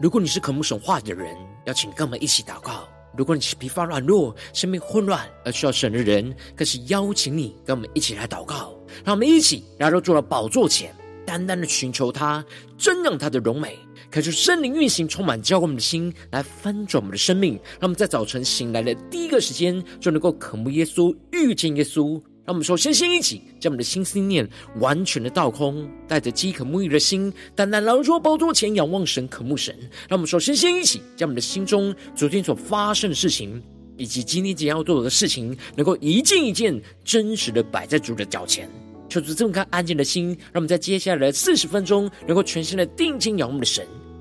如果你是渴慕神话的人，邀请跟我们一起祷告；如果你是疲乏软弱、生命混乱而需要神的人，更是邀请你跟我们一起来祷告。让我们一起来到主的宝座前，单单的寻求他，真让他的荣美，恳求圣灵运行，充满浇灌我们的心，来翻转我们的生命。让我们在早晨醒来的第一个时间，就能够渴慕耶稣，遇见耶稣。让我们首先先一起将我们的心思念完全的倒空，带着饥渴沐浴的心，单单来到主宝座前仰望神、渴慕神。让我们首先先一起将我们的心中昨天所发生的事情，以及今天即将要做的事情，能够一件一件真实的摆在主的脚前，求主这么看安静的心，让我们在接下来的四十分钟，能够全心的定睛仰望的神。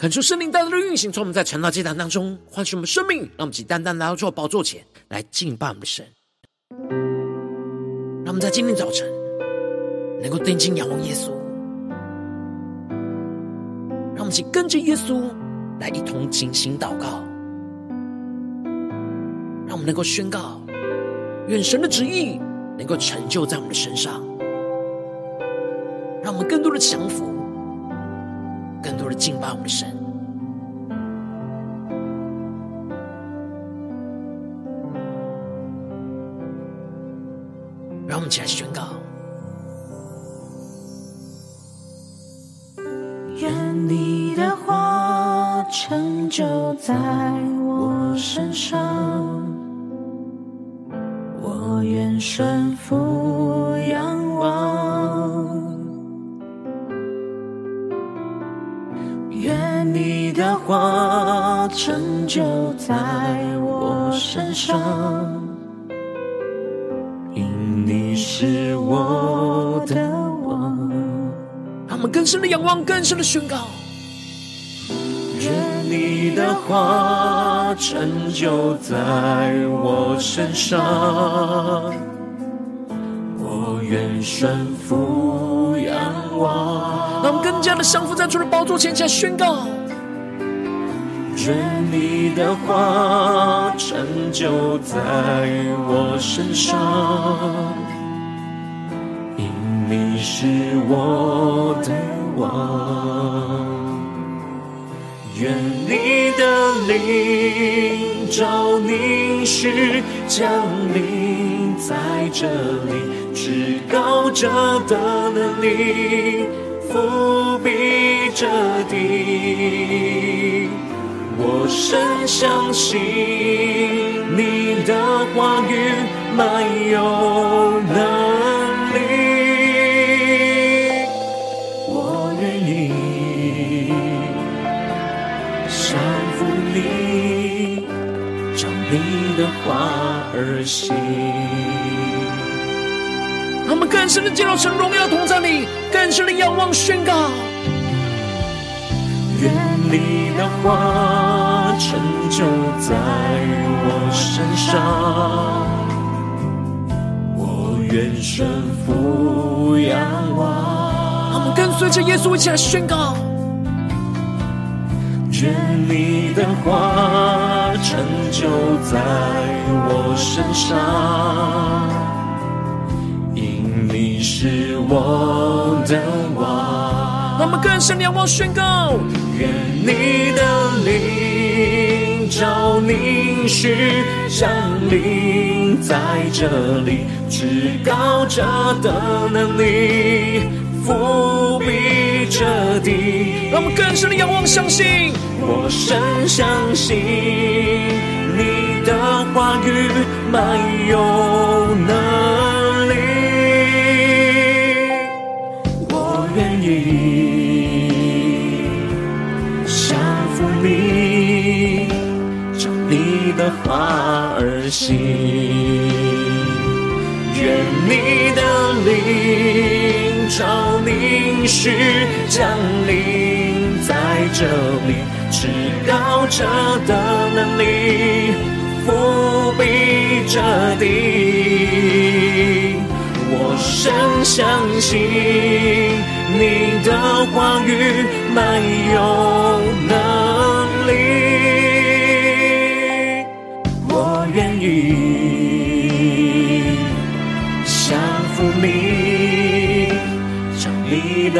恳求圣灵带来的运行，从我们在晨祷祭坛当中唤醒我们生命，让我们起单单来到主宝座前来敬拜我们的神。让我们在今天早晨能够定睛仰望耶稣，让我们一起跟着耶稣来一同进行祷告，让我们能够宣告，愿神的旨意能够成就在我们的身上，让我们更多的降服。的敬拜我们的神，让我们起来宣告：愿你的话成就在我身上，我愿顺服话成就在我身上，因你是我的王。让我们更深的仰望，更深的宣告。愿你的话成就在我身上，我愿顺服仰望。让我们更加的降服在主的宝座前，起来宣告。愿你的话成就在我身上，因你是我的王。愿你的灵照凝视降临在这里，至高者的能力覆庇着地。我深相信你的话语满有能力，我愿意降服你，照你的话而行。他们更深的进入神荣耀同在里，更深的仰望宣告。愿你的话成就在我身上，我愿顺服仰望。我们跟随着耶稣一起来宣告：愿你的话成就在我身上，因你是我的。更深仰望宣告。愿你的灵照凝视降临在这里，至高者的能力覆庇着地。让我们更深的仰望，相信，我深相信你的话语满有能心。愿你的灵照凝视降临在这里，至高者的能力覆庇着地。我深相信你的话语满有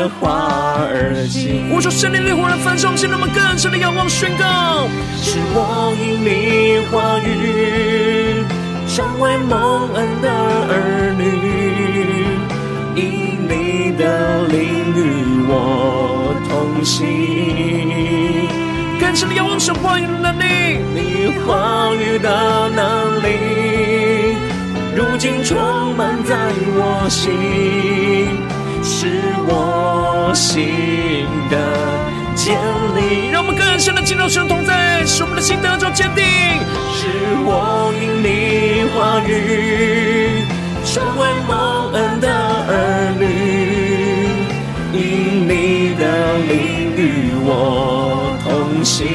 的话而行。我说圣灵烈火来焚烧，现在我们更深的仰望宣告，是我因你话语成为蒙恩的儿女。因你的灵与我同行，更深的仰望神话语的能力，你话语的能力，如今充满在我心，是我心的坚立。让我们更深的进入神同在，使我们的心得着坚定。是我因你话语。成为蒙恩的儿女，因你的灵与我同行，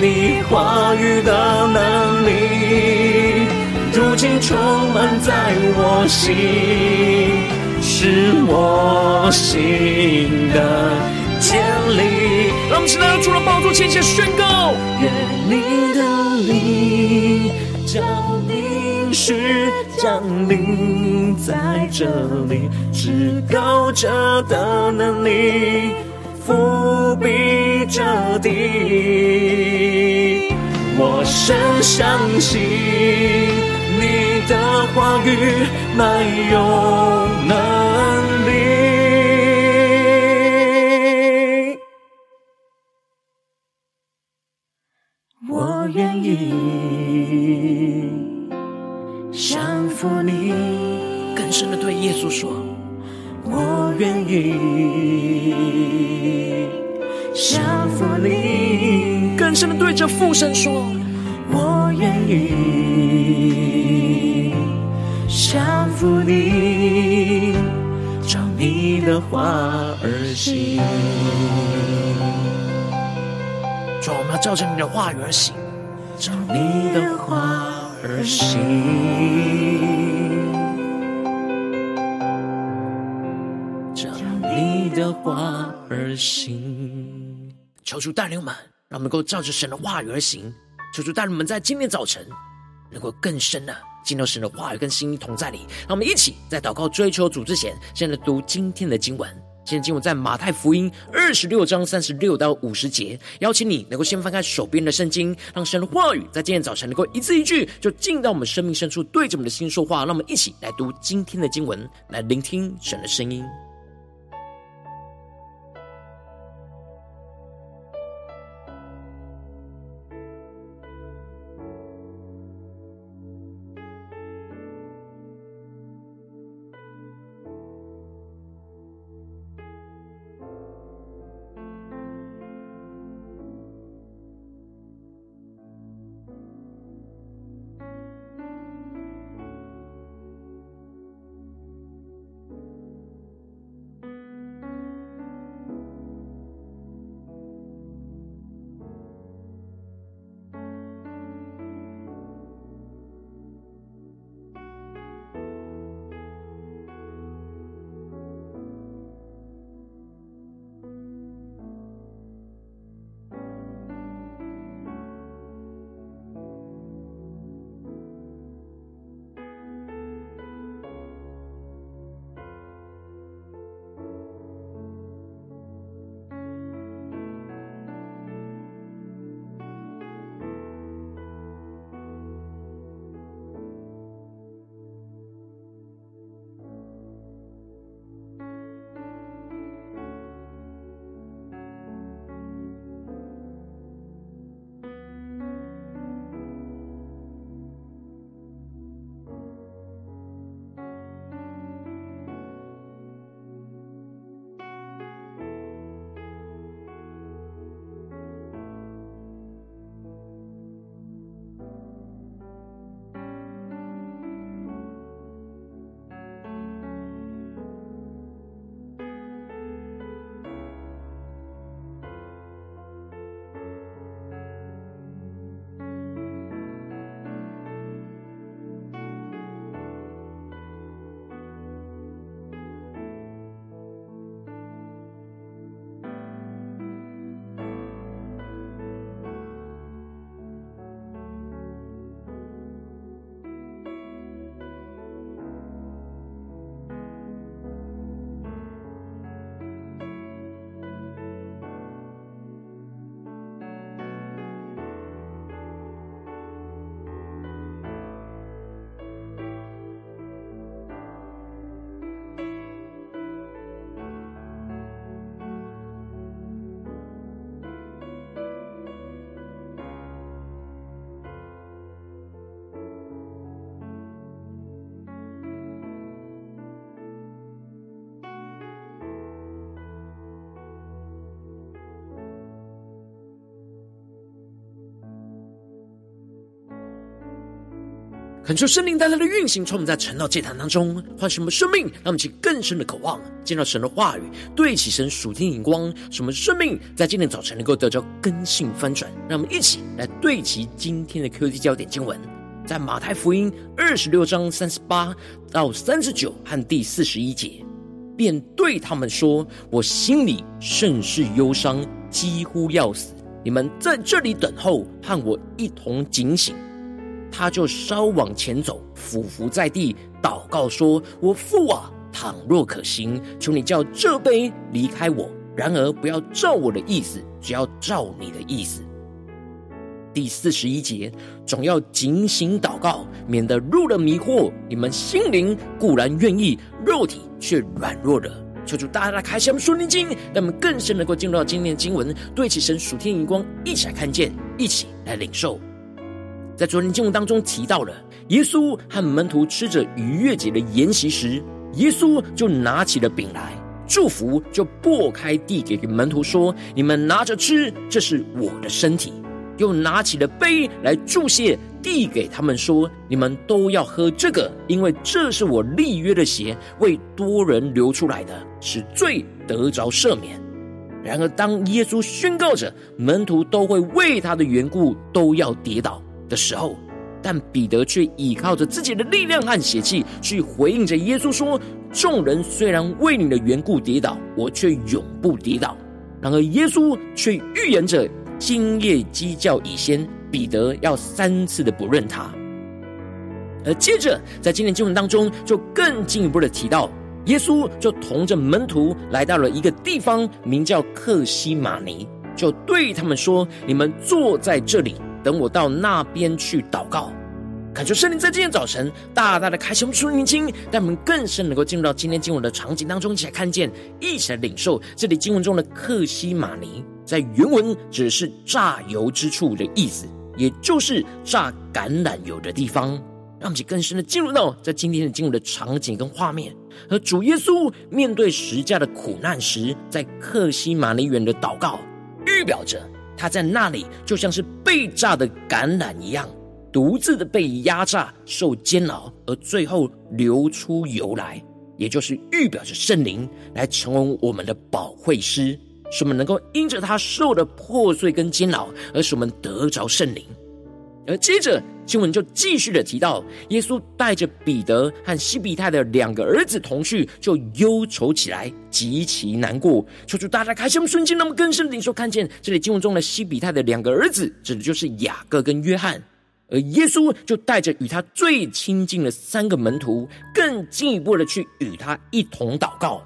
你话语的能，如今充满在我心，是我心的坚立。让我们现在除了宝座前先宣告，愿你的灵。降临是，降临在这里，至高者的能力覆庇着地。我深相信的话语满有能力，我愿意。服你，更深的对耶稣说：“我愿意降服你。”更深的对着父神说：“我愿意你的话而行。”主，我们要照着你的话语而行，照你的话而行，照你的话而行。求主带领我们，让我们能够照着神的话语而行。求主带领我们在今天早晨能够更深的进入神的话语跟心音同在里。让我们一起在祷告追求主之前，现在读今天的经文。今天经文在马太福音二十六章三十六到五十节，邀请你能够先翻开手边的圣经，让神的话语在今天早晨能够一字一句就进到我们生命深处，对着我们的心说话。让我们一起来读今天的经文，来聆听神的声音。恳求圣灵带来的运行，从我们在晨祷祭坛当中唤什么生命，让我们起更深的渴望，见到神的话语，对齐神属天眼光，什么生命在今天早晨能够得到根性翻转。让我们一起来对齐今天的 QD 焦点经文，在马太福音二十六章三十八到三十九和第四十一节，便对他们说：“我心里甚是忧伤，几乎要死。你们在这里等候，和我一同警醒。”他就稍往前走，俯伏在地，祷告说：“我父啊，倘若可行，求你叫这杯离开我；然而不要照我的意思，只要照你的意思。”第四十一节，总要警醒祷告，免得入了迷惑。你们心灵固然愿意，肉体却软弱了。求主大大的开箱属灵经，让我们更深能够进入到今天的经文，对齐神属天荧光，一起来看见，一起来领受。在昨天经文当中提到了，耶稣和门徒吃着逾越节的筵席时，耶稣就拿起了饼来祝福，就擘开递给门徒说：“你们拿着吃，这是我的身体。”又拿起了杯来祝谢，递给他们说：“你们都要喝这个，因为这是我立约的血，为多人流出来的，使罪得着赦免。”然而，当耶稣宣告着门徒都会为他的缘故都要跌倒。的时候，但彼得却倚靠着自己的力量和血气去回应着耶稣说：“众人虽然为你的缘故跌倒，我却永不跌倒。”然而耶稣却预言着今夜鸡叫以先，彼得要三次的不认他。而接着在今天经文当中，就更进一步的提到，耶稣就同着门徒来到了一个地方，名叫克西马尼，就对他们说：“你们坐在这里。”等我到那边去祷告，感觉圣灵在今天早晨大大的开启我们属灵经，让我们更深能够进入到今天经文的场景当中，一起来看见，一起来领受这里经文中的克西马尼，在原文指的是榨油之处的意思，也就是榨橄榄油的地方。让我们更深的进入到在今天的经文的场景跟画面，而主耶稣面对十架的苦难时，在克西马尼园的祷告，预表着。他在那里就像是被炸的橄榄一样，独自的被压榨、受煎熬，而最后流出油来，也就是预表着圣灵来成为我们的保惠师，使我们能够因着他受的破碎跟煎熬，而使我们得着圣灵。而接着经文就继续的提到，耶稣带着彼得和西比泰的两个儿子同去，就忧愁起来，极其难过。求主大家开心，瞬间那么更深的领受看见，这里经文中的西比泰的两个儿子，指的就是雅各跟约翰。而耶稣就带着与他最亲近的三个门徒，更进一步的去与他一同祷告。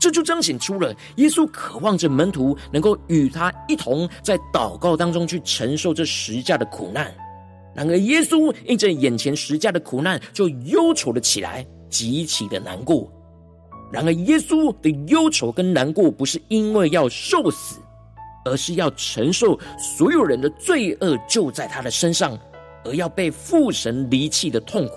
这就彰显出了耶稣渴望着门徒能够与他一同在祷告当中去承受这十架的苦难。然而，耶稣因着眼前十架的苦难，就忧愁了起来，极其的难过。然而，耶稣的忧愁跟难过，不是因为要受死，而是要承受所有人的罪恶就在他的身上，而要被父神离弃的痛苦。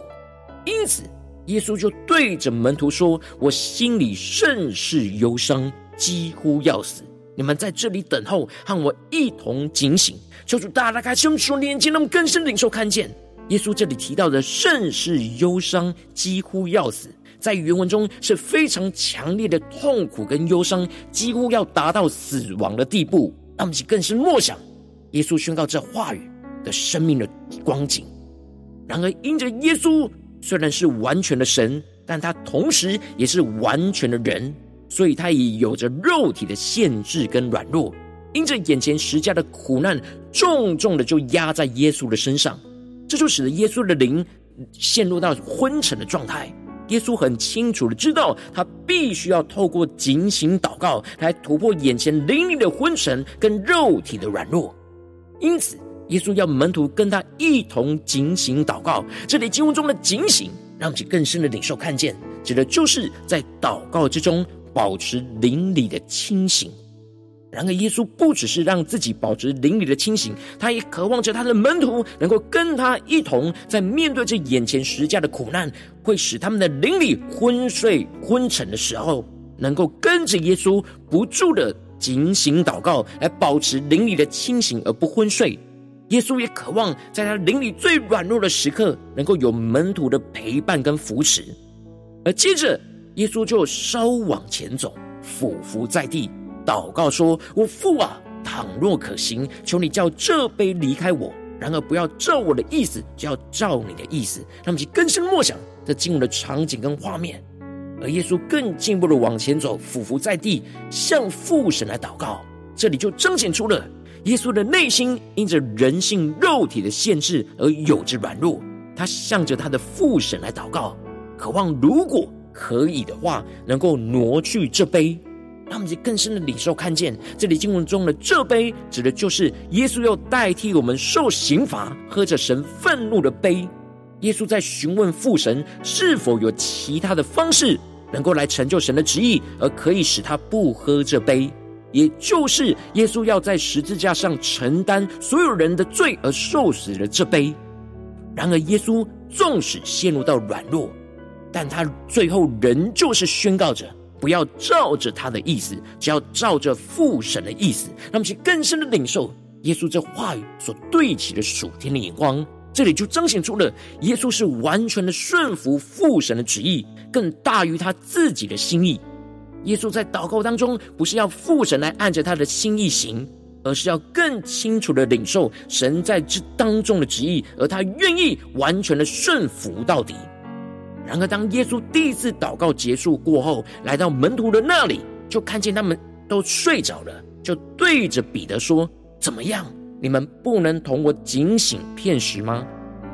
因此，耶稣就对着门徒说：“我心里甚是忧伤，几乎要死。你们在这里等候，和我一同警醒。”求主大大开启我们属灵眼睛，让我们更深领受看见耶稣这里提到的甚是忧伤，几乎要死，在原文中是非常强烈的痛苦跟忧伤，几乎要达到死亡的地步。让我们更深默想耶稣宣告这话语的生命的光景。然而，因着耶稣虽然是完全的神，但他同时也是完全的人，所以他也有着肉体的限制跟软弱。因着眼前十家的苦难，重重的就压在耶稣的身上，这就使得耶稣的灵陷入到昏沉的状态。耶稣很清楚的知道，他必须要透过警醒祷告来突破眼前灵里的昏沉跟肉体的软弱。因此，耶稣要门徒跟他一同警醒祷告。这里经文中的警醒，让其更深的领受看见，指的就是在祷告之中保持灵里的清醒。然而，耶稣不只是让自己保持灵里的清醒，他也渴望着他的门徒能够跟他一同，在面对这眼前十架的苦难，会使他们的灵里昏睡昏沉的时候，能够跟着耶稣不住的警醒祷告，来保持灵里的清醒而不昏睡。耶稣也渴望在他灵里最软弱的时刻，能够有门徒的陪伴跟扶持。而接着，耶稣就稍往前走，俯伏在地，祷告说：“我父啊，倘若可行，求你叫这杯离开我；然而不要照我的意思，就要照你的意思。”那么，就更深默想这经文的场景跟画面。而耶稣更进一步的往前走，俯伏在地，向父神来祷告。这里就彰显出了。耶稣的内心因着人性肉体的限制而有着软弱，他向着他的父神来祷告，渴望如果可以的话，能够挪去这杯。让我们更深的领受看见，这里经文中的这杯，指的就是耶稣要代替我们受刑罚，喝着神愤怒的杯。耶稣在询问父神是否有其他的方式，能够来成就神的旨意，而可以使他不喝这杯。也就是耶稣要在十字架上承担所有人的罪而受死的这杯。然而，耶稣纵使陷入到软弱，但他最后仍旧是宣告着：不要照着他的意思，只要照着父神的意思。让我们去更深的领受耶稣这话语所对齐的属天的眼光。这里就彰显出了耶稣是完全的顺服父神的旨意，更大于他自己的心意。耶稣在祷告当中，不是要父神来按着他的心意行，而是要更清楚的领受神在这当中的旨意，而他愿意完全的顺服到底。然而，当耶稣第一次祷告结束过后，来到门徒的那里，就看见他们都睡着了，就对着彼得说：“怎么样？你们不能同我警醒片时吗？”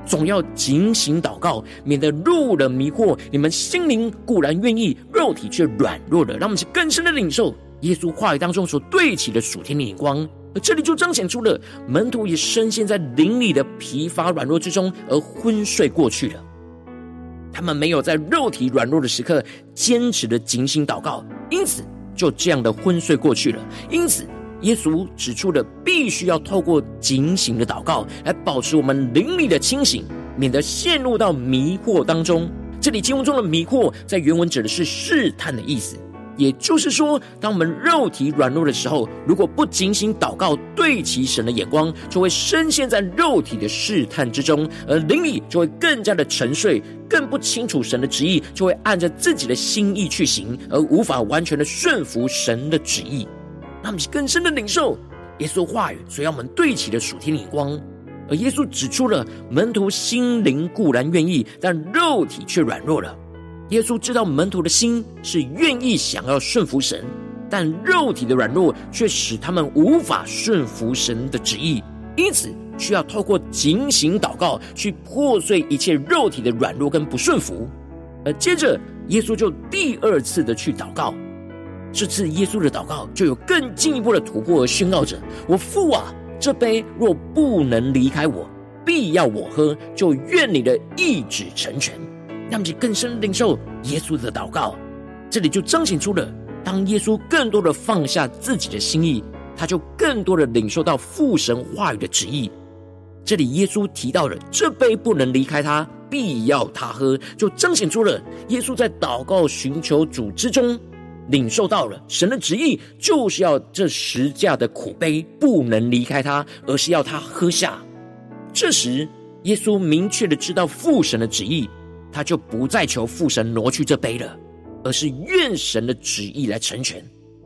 总要警醒祷告，免得入了迷惑。你们心灵固然愿意，肉体却软弱了。让我们去更深的领受耶稣话语当中所对齐的属天的眼光。而这里就彰显出了门徒也深陷在灵里的疲乏软弱之中，而昏睡过去了。他们没有在肉体软弱的时刻坚持的警醒祷告，因此就这样的昏睡过去了。因此。耶稣指出了，必须要透过警醒的祷告来保持我们灵里的清醒，免得陷入到迷惑当中。这里经文中的迷惑，在原文指的是试探的意思。也就是说，当我们肉体软弱的时候，如果不警醒祷告，对齐神的眼光，就会深陷在肉体的试探之中，而灵里就会更加的沉睡，更不清楚神的旨意，就会按着自己的心意去行，而无法完全的顺服神的旨意。让我们更深的领受耶稣话语所要我们对齐的属天眼光，而耶稣指出了门徒心灵固然愿意，但肉体却软弱了。耶稣知道门徒的心是愿意想要顺服神，但肉体的软弱却使他们无法顺服神的旨意，因此需要透过警醒祷告去破碎一切肉体的软弱跟不顺服。而接着耶稣就第二次的去祷告。这次耶稣的祷告就有更进一步的突破，和宣告着：“我父啊，这杯若不能离开我，必要我喝，就愿你的意旨成全。”让其更深领受耶稣的祷告。这里就彰显出了，当耶稣更多的放下自己的心意，他就更多的领受到父神话语的旨意。这里耶稣提到了这杯不能离开他，必要他喝，就彰显出了耶稣在祷告寻求主之中。领受到了神的旨意，就是要这十架的苦杯不能离开他，而是要他喝下。这时，耶稣明确的知道父神的旨意，他就不再求父神挪去这杯了，而是愿神的旨意来成全。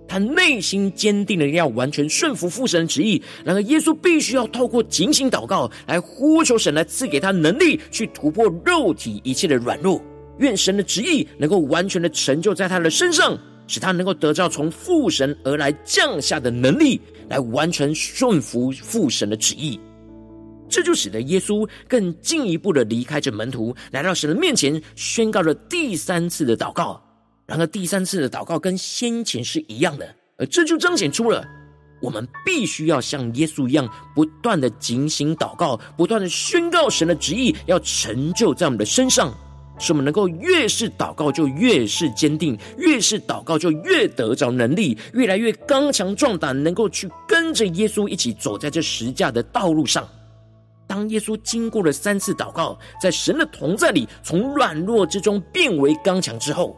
他内心坚定的要完全顺服父神的旨意。然而，耶稣必须要透过警醒祷告来呼求神来赐给他能力，去突破肉体一切的软弱。愿神的旨意能够完全的成就在他的身上。使他能够得到从父神而来降下的能力，来完全顺服父神的旨意。这就使得耶稣更进一步的离开这门徒，来到神的面前，宣告了第三次的祷告。然而，第三次的祷告跟先前是一样的，而这就彰显出了我们必须要像耶稣一样，不断的警醒祷告，不断的宣告神的旨意要成就在我们的身上。使我们能够越是祷告就越是坚定，越是祷告就越得着能力，越来越刚强壮胆，能够去跟着耶稣一起走在这十架的道路上。当耶稣经过了三次祷告，在神的同在里从软弱之中变为刚强之后，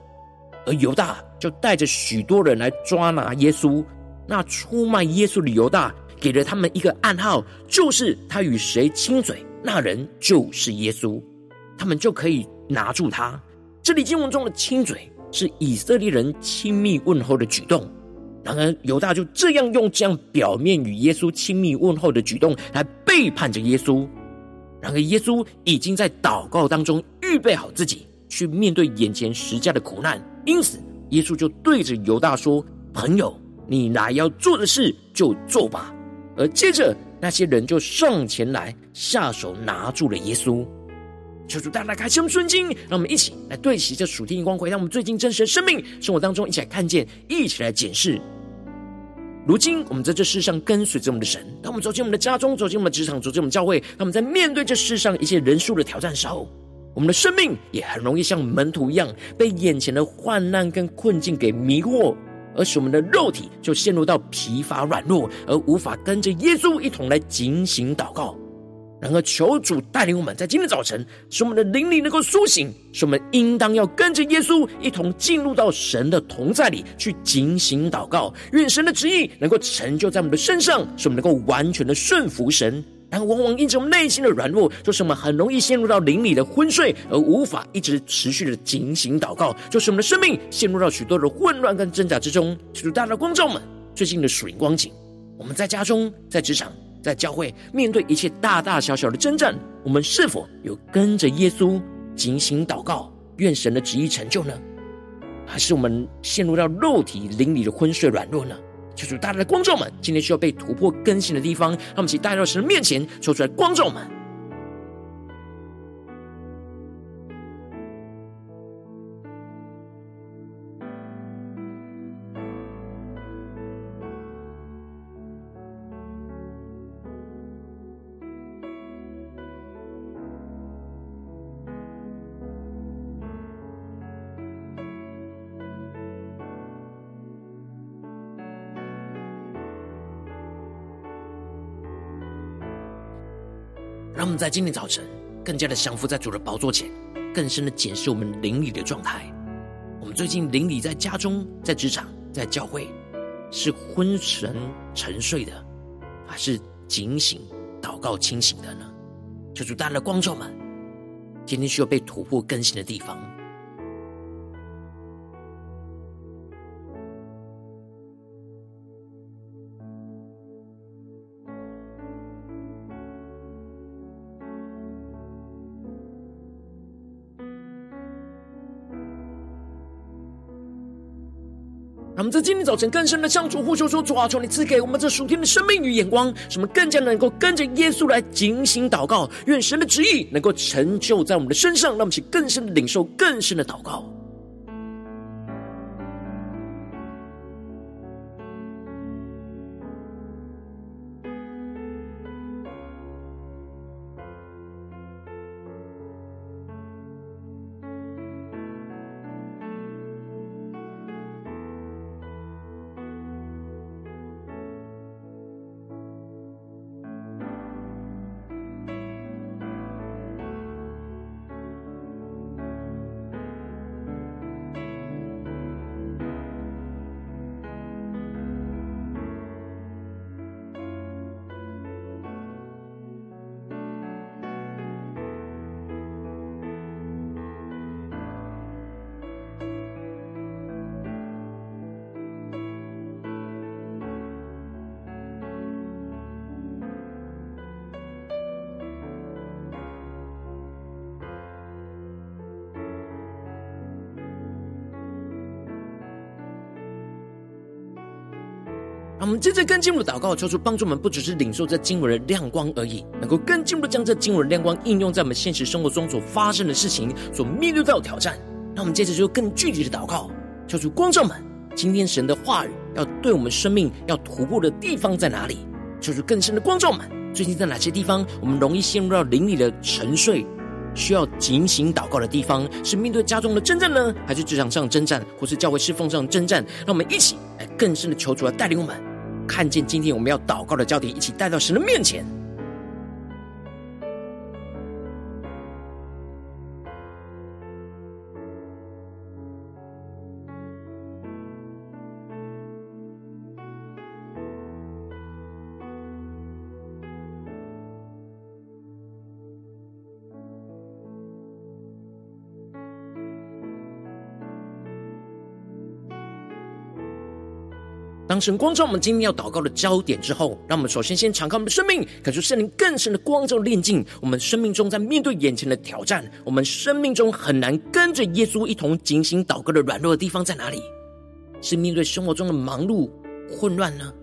而犹大就带着许多人来抓拿耶稣。那出卖耶稣的犹大给了他们一个暗号，就是他与谁亲嘴，那人就是耶稣，他们就可以拿住他。这里经文中的亲嘴是以色列人亲密问候的举动，然而犹大就这样用这样表面与耶稣亲密问候的举动来背叛着耶稣。然而耶稣已经在祷告当中预备好自己去面对眼前十架的苦难，因此耶稣就对着犹大说：“朋友，你来要做的事就做吧。”而接着那些人就上前来下手拿住了耶稣。求主大大开启我们的心，让我们一起来对齐这属天的光辉，让我们最近真实的生命生活当中一起来看见，一起来检视。如今我们在这世上跟随着我们的神，当我们走进我们的家中，走进我们的职场，走进我们教会，当我们在面对这世上一切人数的挑战时候，我们的生命也很容易像门徒一样，被眼前的患难跟困境给迷惑，而使我们的肉体就陷入到疲乏软弱，而无法跟着耶稣一同来警醒祷告。然而，求主带领我们，在今天早晨，使我们的灵里能够苏醒，使我们应当要跟着耶稣一同进入到神的同在里，去警醒祷告，愿神的旨意能够成就在我们的身上，使我们能够完全的顺服神。但往往因着我们内心的软弱，就是我们很容易陷入到灵里的昏睡，而无法一直持续的警醒祷告，就是我们的生命陷入到许多的混乱跟挣扎之中。求主大大光照们最近的属灵光景，我们在家中，在职场。在教会面对一切大大小小的征战，我们是否有跟着耶稣警醒祷告，愿神的旨意成就呢？还是我们陷入到肉体灵里的昏睡软弱呢？求主大大的光照们，今天需要被突破更新的地方，让我们一起带到神的面前，说出来光照们。让我们在今天早晨更加的降服在主的宝座前，更深的检视我们灵里的状态。我们最近灵里在家中、在职场、在教会，是昏沉沉睡的，还是警醒祷告清醒的呢？求主带来的光照们，今天需要被突破更新的地方。造成更深的相处呼求说：“主啊，求你赐给我们这属天的生命与眼光，使我们更加能够跟着耶稣来警醒祷告，愿神的旨意能够成就在我们的身上，让我们去更深的领受更深的祷告。”我们接着更进一步的祷告，求主帮助我们，不只是领受这经文的亮光而已，能够更进一步将这经文的亮光应用在我们现实生活中所发生的事情、所面对到的挑战。那我们接着就更具体的祷告，求主光照们，今天神的话语要对我们生命要突破的地方在哪里？求主更深的光照们，最近在哪些地方我们容易陷入到灵里的沉睡，需要警醒祷告的地方？是面对家中的征战呢，还是职场上征战，或是教会侍奉上征战？让我们一起来更深的求主来带领我们。看见今天我们要祷告的焦点，一起带到神的面前。当神光照我们今天要祷告的焦点之后，让我们首先先敞开我们的生命，感受圣灵更深的光照炼净我们生命中，在面对眼前的挑战，我们生命中很难跟着耶稣一同警醒祷告的软弱的地方在哪里？是面对生活中的忙碌混乱呢，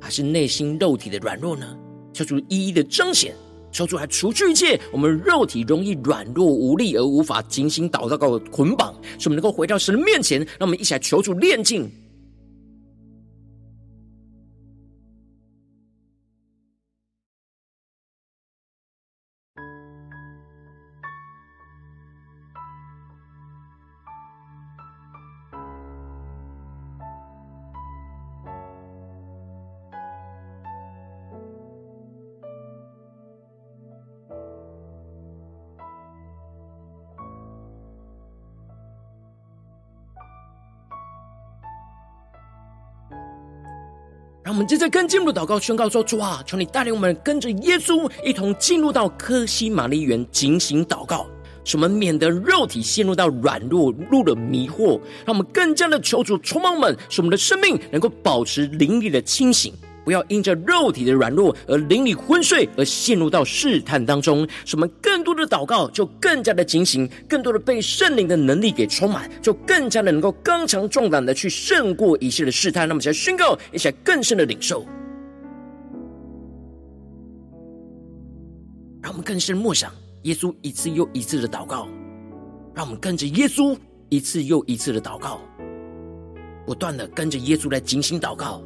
还是内心肉体的软弱呢？求主一一的彰显，求主来除去一切我们肉体容易软弱无力而无法警醒祷告的捆绑，使我们能够回到神的面前，让我们一起来求主炼净。接着跟进入祷告宣告说：主啊，求你带领我们跟着耶稣一同进入到科西玛丽园，警醒祷告，使我们免得肉体陷入到软弱，入了迷惑。让我们更加的求主充满我们，使我们的生命能够保持灵力的清醒。不要因着肉体的软弱而灵里昏睡，而陷入到试探当中。使我们更多的祷告，就更加的警醒，更多的被圣灵的能力给充满，就更加的能够刚强壮胆的去胜过一切的试探。那么，才宣告，一起来更深的领受，让我们更深默想耶稣一次又一次的祷告，让我们跟着耶稣一次又一次的祷告，不断的跟着耶稣来警醒祷告。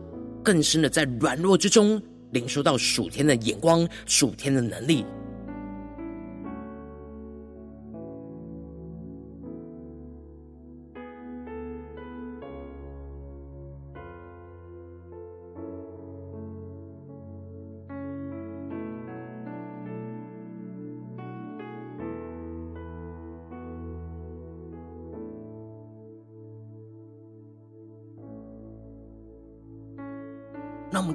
更深的在软弱之中，领受到属天的眼光、属天的能力。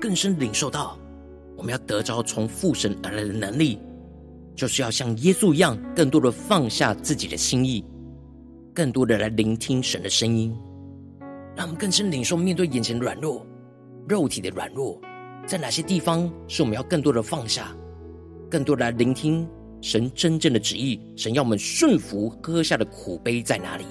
更深领受到，我们要得着从父神而来的能力，就是要像耶稣一样，更多的放下自己的心意，更多的来聆听神的声音。让我们更深领受，面对眼前的软弱、肉体的软弱，在哪些地方是我们要更多的放下，更多的来聆听神真正的旨意？神要我们顺服喝下的苦杯在哪里？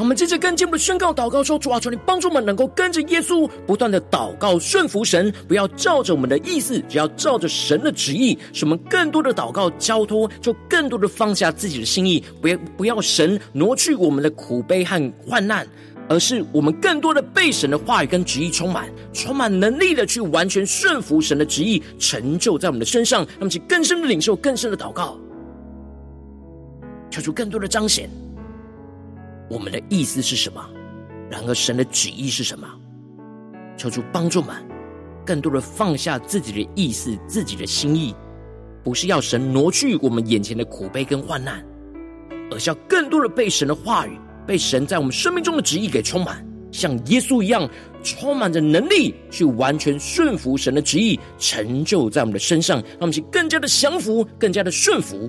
我们接着跟进我们的宣告祷告说：主啊，求你帮助我们能够跟着耶稣不断的祷告顺服神，不要照着我们的意思，只要照着神的旨意。使我们更多的祷告交托，就更多的放下自己的心意，不要不要神挪去我们的苦悲和患难，而是我们更多的被神的话语跟旨意充满，充满能力的去完全顺服神的旨意，成就在我们的身上。让我们去更深的领受，更深的祷告，求出更多的彰显。我们的意思是什么？然而神的旨意是什么？求主帮助们，更多的放下自己的意思、自己的心意，不是要神挪去我们眼前的苦悲跟患难，而是要更多的被神的话语、被神在我们生命中的旨意给充满，像耶稣一样，充满着能力去完全顺服神的旨意，成就在我们的身上，让我们去更加的降服，更加的顺服。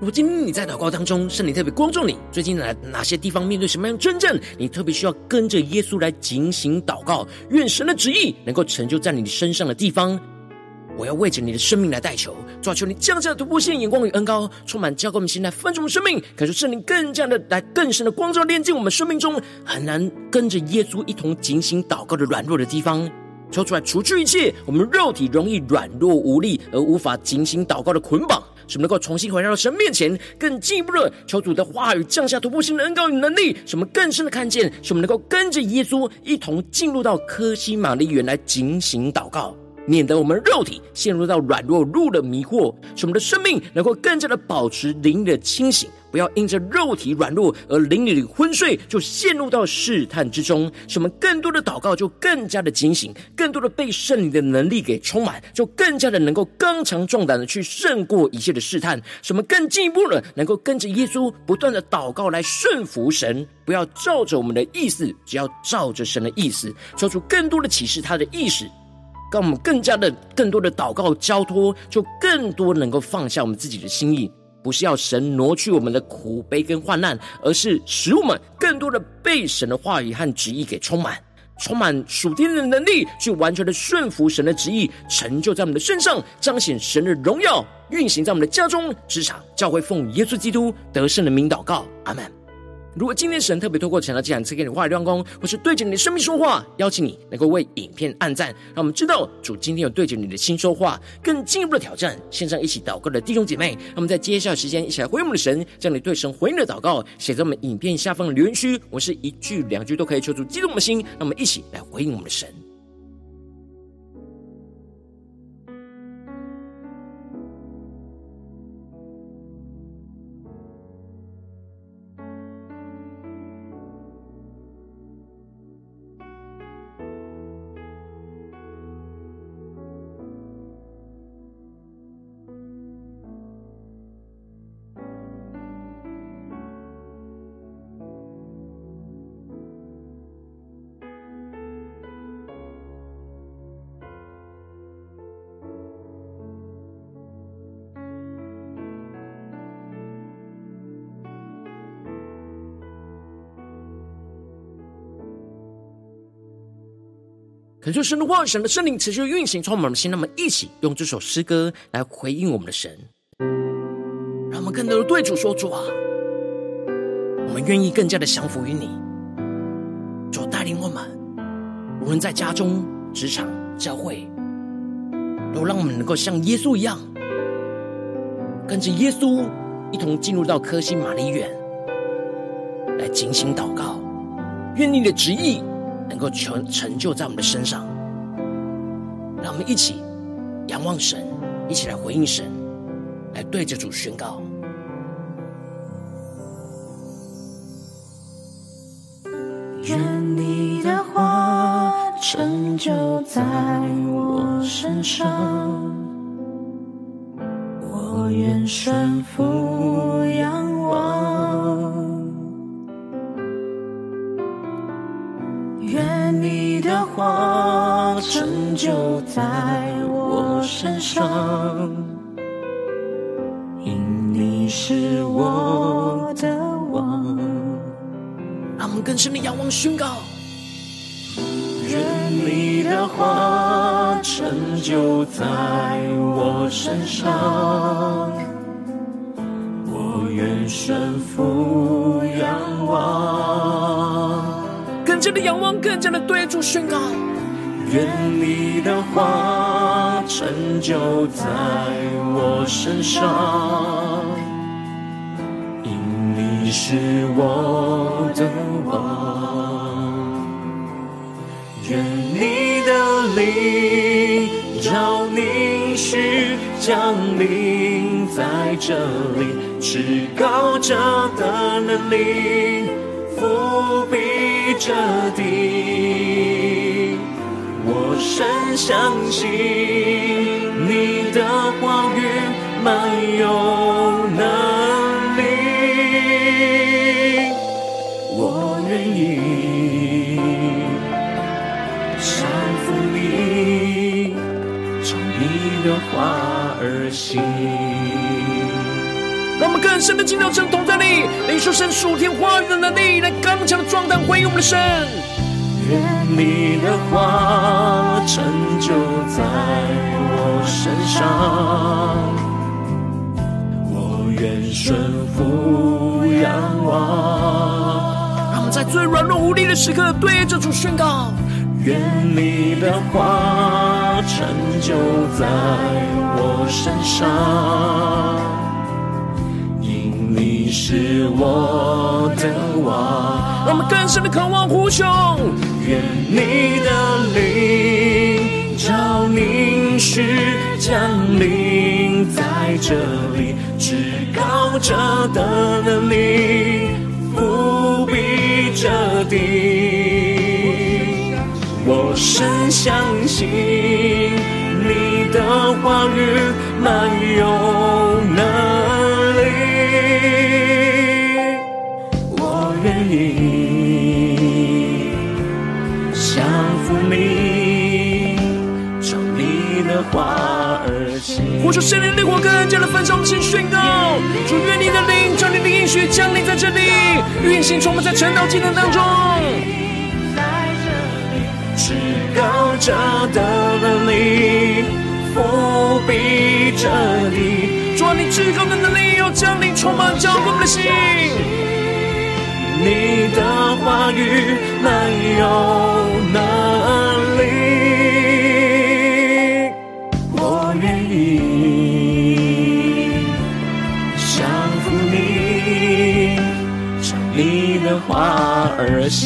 如今你在祷告当中，圣灵特别光照你，最近哪哪些地方面对什么样的征战，你特别需要跟着耶稣来警醒祷告，愿神的旨意能够成就在你身上的地方。我要为着你的生命来代求，抓求你降下突破性眼光与恩膏，充满教灌我们心来分盛我们生命，感受圣灵更加的来更深的光照炼净我们生命中很难跟着耶稣一同警醒祷告的软弱的地方。抽出来，除去一切我们肉体容易软弱无力而无法警醒祷告的捆绑，使我们能够重新回到神面前，更进一步的求主的话语降下突破性的恩膏与能力，使我们更深的看见，使我们能够跟着耶稣一同进入到科西玛丽园来警醒祷告。免得我们肉体陷入到软弱、入了迷惑，使我们的生命能够更加的保持灵的清醒，不要因着肉体软弱而灵里的昏睡，就陷入到试探之中。使我们更多的祷告就更加的警醒，更多的被圣灵的能力给充满，就更加的能够刚强壮胆的去胜过一切的试探。使我们更进一步的能够跟着耶稣不断的祷告来顺服神，不要照着我们的意思，只要照着神的意思，说出更多的启示他的意思。让我们更加的、更多的祷告交托，就更多能够放下我们自己的心意，不是要神挪去我们的苦悲跟患难，而是使我们更多的被神的话语和旨意给充满，充满属天的能力，去完全的顺服神的旨意，成就在我们的身上，彰显神的荣耀，运行在我们的家中、职场、教会，奉耶稣基督得胜的名祷告，阿门。如果今天神特别透过晨祷祭坛赐给你话语亮光，或是对着你的生命说话，邀请你能够为影片按赞，让我们知道主今天有对着你的心说话，更进一步的挑战。线上一起祷告的弟兄姐妹，让我们在接下来时间一起来回应我们的神，将你对神回应的祷告写在我们影片下方的留言区，我是一句两句都可以求主激动我们的心，让我们一起来回应我们的神。恳求神的话语、神的圣灵持续运行，充满我们心。那么一起用这首诗歌来回应我们的神，让我们更多的对主说：“主啊，我们愿意更加的降服于你，主带领我们，无论在家中、职场、教会，都让我们能够像耶稣一样，跟着耶稣一同进入到科西马尼园，来警醒祷告，愿你的旨意。”能够成成就在我们的身上，让我们一起仰望神，一起来回应神，来对着主宣告。愿你的话成就在我身上，我愿顺服们更深的仰望宣告。愿你的话成就在我身上，我愿顺服仰望。更加的仰望，更加的对主宣告。愿你的话成就在我身上，因你是我的王。愿你的灵照凝视降临在这里，至高者的能力伏笔。这地，我深相信你的话语满有能我愿意降服你，从你的话而行。让我们更深的进到神同在里，领受神属天话。语的能力，来刚强的壮胆回应我们的神。愿你的话成就在我身上，最软弱无力的时刻，对着主宣告。愿你的话成就在我身上，因你是我的王。我们更深的渴望呼求。愿你的灵照凝视降临在这里，至高者的能力庇着地。我深相信你的话语满有能力，我愿意降服你，照你的话而行。呼求圣灵的火更加的焚烧，我们先宣告：主，愿你的灵，照你的应许降临在这里，运行充满在晨祷祭坛当中。至高者的能力覆庇着你，主啊，你至高的能力要降临充满教会我们的心。你的话语满有能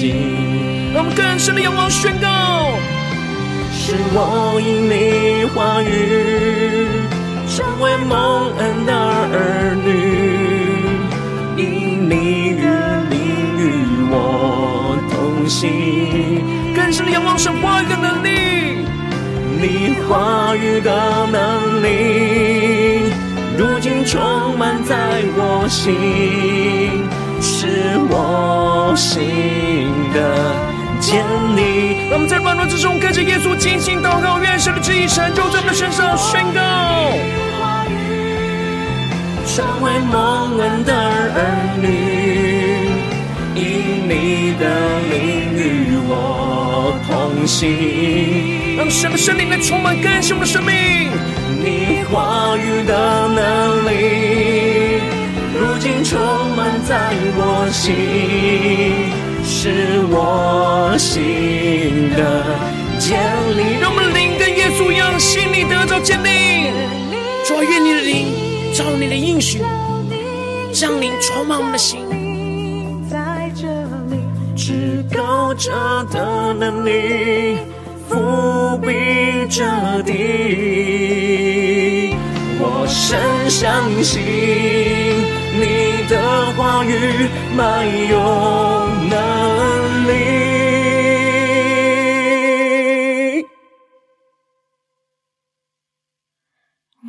让我们更深的仰望宣告，是我因你话语成为蒙恩的儿女，因你与你与我同行。更深的仰望神话语的能力，你话语的能力，如今充满在我心，是我心的。建立，让我们在软弱之中跟着耶稣进行祷告，愿神的旨意成就在我们的身上。宣告，成为蒙恩的儿女，因你的灵与我同行。让神的圣灵来充满更新我们的生命。你话语的能力，如今充满在我心。是我心的建立，让我们灵跟耶稣一样，心里得着建立。主啊，愿你的灵照你的应许，降临充满我们的心。在这里，至高者的能力覆庇着地，我深相信。你的话语满有能力，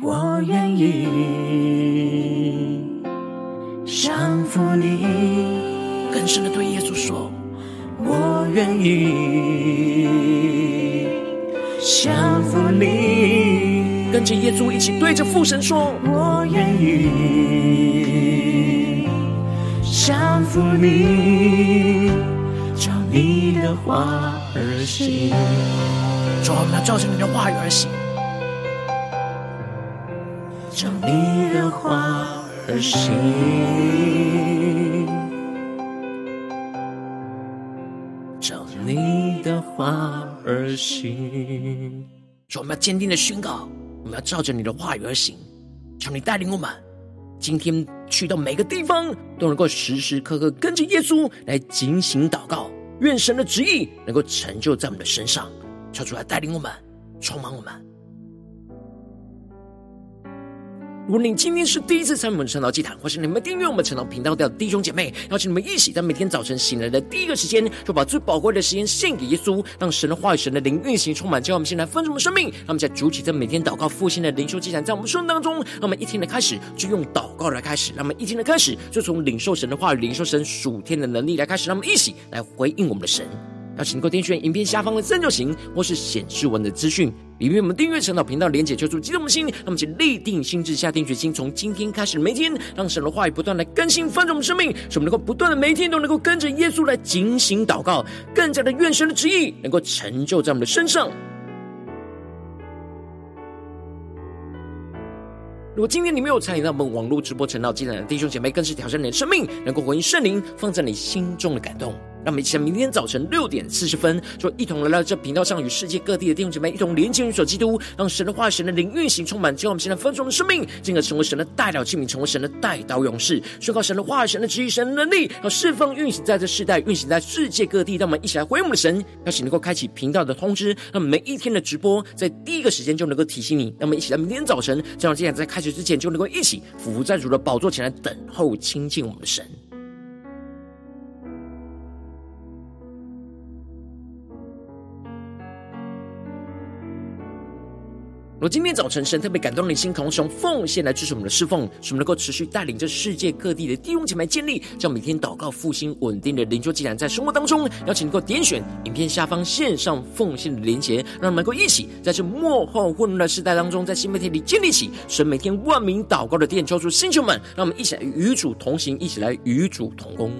我愿意降服你。更深的对耶稣说，我愿意降服你。跟着耶稣一起对着父神说，我愿意。服你，照你的话而行。主，我们要照着你的话语而行，照你的话而行，照你的话而行。主，我们要坚定的宣告，我们要照着你的话语而行。求你带领我们。今天去到每个地方，都能够时时刻刻跟着耶稣来警醒祷告，愿神的旨意能够成就在我们的身上，求主来带领我们，充满我们。如果你今天是第一次参与我们晨祷祭坛，或是你们订阅我们晨祷频道的弟兄姐妹，邀请你们一起在每天早晨醒来的第一个时间，就把最宝贵的时间献给耶稣，让神的话语、神的灵运行充满，叫我们先来分盛我们生命。让我们在主体在每天祷告复兴的灵修祭坛，在我们生命当中，让我们一天的开始就用祷告来开始，让我们一天的开始就从领受神的话语、领受神属天的能力来开始，让我们一起来回应我们的神。邀请能够点选影片下方的三角形，或是显示文的资讯，里面我们订阅陈导频道连结，求助激动的心。那么，请立定心志，下定决心，从今天开始，每天让神的话语不断来更新翻转我们生命，使我们能够不断的每一天都能够跟着耶稣来警醒祷告，更加的愿神的旨意能够成就在我们的身上。如果今天你没有参与到我们网络直播成道祭坛的弟兄姐妹，更是挑战你的生命，能够回应圣灵放在你心中的感动。让我们一起在明天早晨六点四十分，就一同来到这频道上，与世界各地的弟兄姐妹一同连接、与所基督，让神的话、神的灵运行充满，将我们现在分盛的生命，进而成为神的代表器皿，成为神的代刀勇士，宣告神的话、神的旨意、神的能力，要释放运行在这世代，运行在世界各地。让我们一起来回应我们的神，邀请能够开启频道的通知，让每一天的直播在第一个时间就能够提醒你。让我们一起在明天早晨，这样这样在开始之前，就能够一起俯伏在主的宝座前来等候亲近我们的神。我今天早晨，神特别感动你心，同时用奉献来支持我们的侍奉，使我们能够持续带领着世界各地的弟兄姐妹建立，将每天祷告复兴稳定的灵修祭坛在生活当中。邀请能够点选影片下方线上奉献的连结，让我们能够一起在这末后混乱的时代当中，在新媒体里建立起神每天万名祷告的殿，抽出星球们，让我们一起来与主同行，一起来与主同工。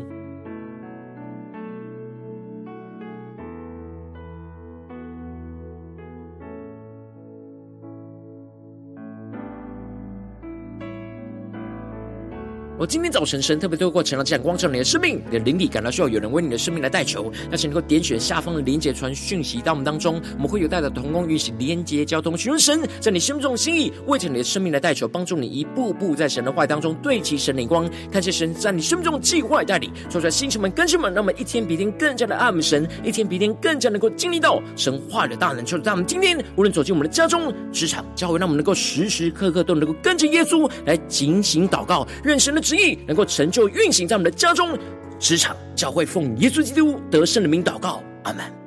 今天早晨，神特别透过晨光这样光照你的生命，你的灵里感到需要有人为你的生命来代求，那请能够点选下方的连结传讯息到我们当中，我们会有带着同工运行连结交通，寻求神在你心中的心意，为着你的生命来代求，帮助你一步步在神的话当中对齐神的眼光，看见神在你生命中的计划带领，说出来星球们、更新们，让我们一天比一天更加的爱我们神，一天比一天更加能够经历到神话的大能。就在我们今天无论走进我们的家中、职场、教会，让我们能够时时刻刻都能够跟着耶稣来警醒祷告，愿神的旨意能够成就运行在我们的家中、职场、教会，奉耶稣基督得胜的名祷告，阿门。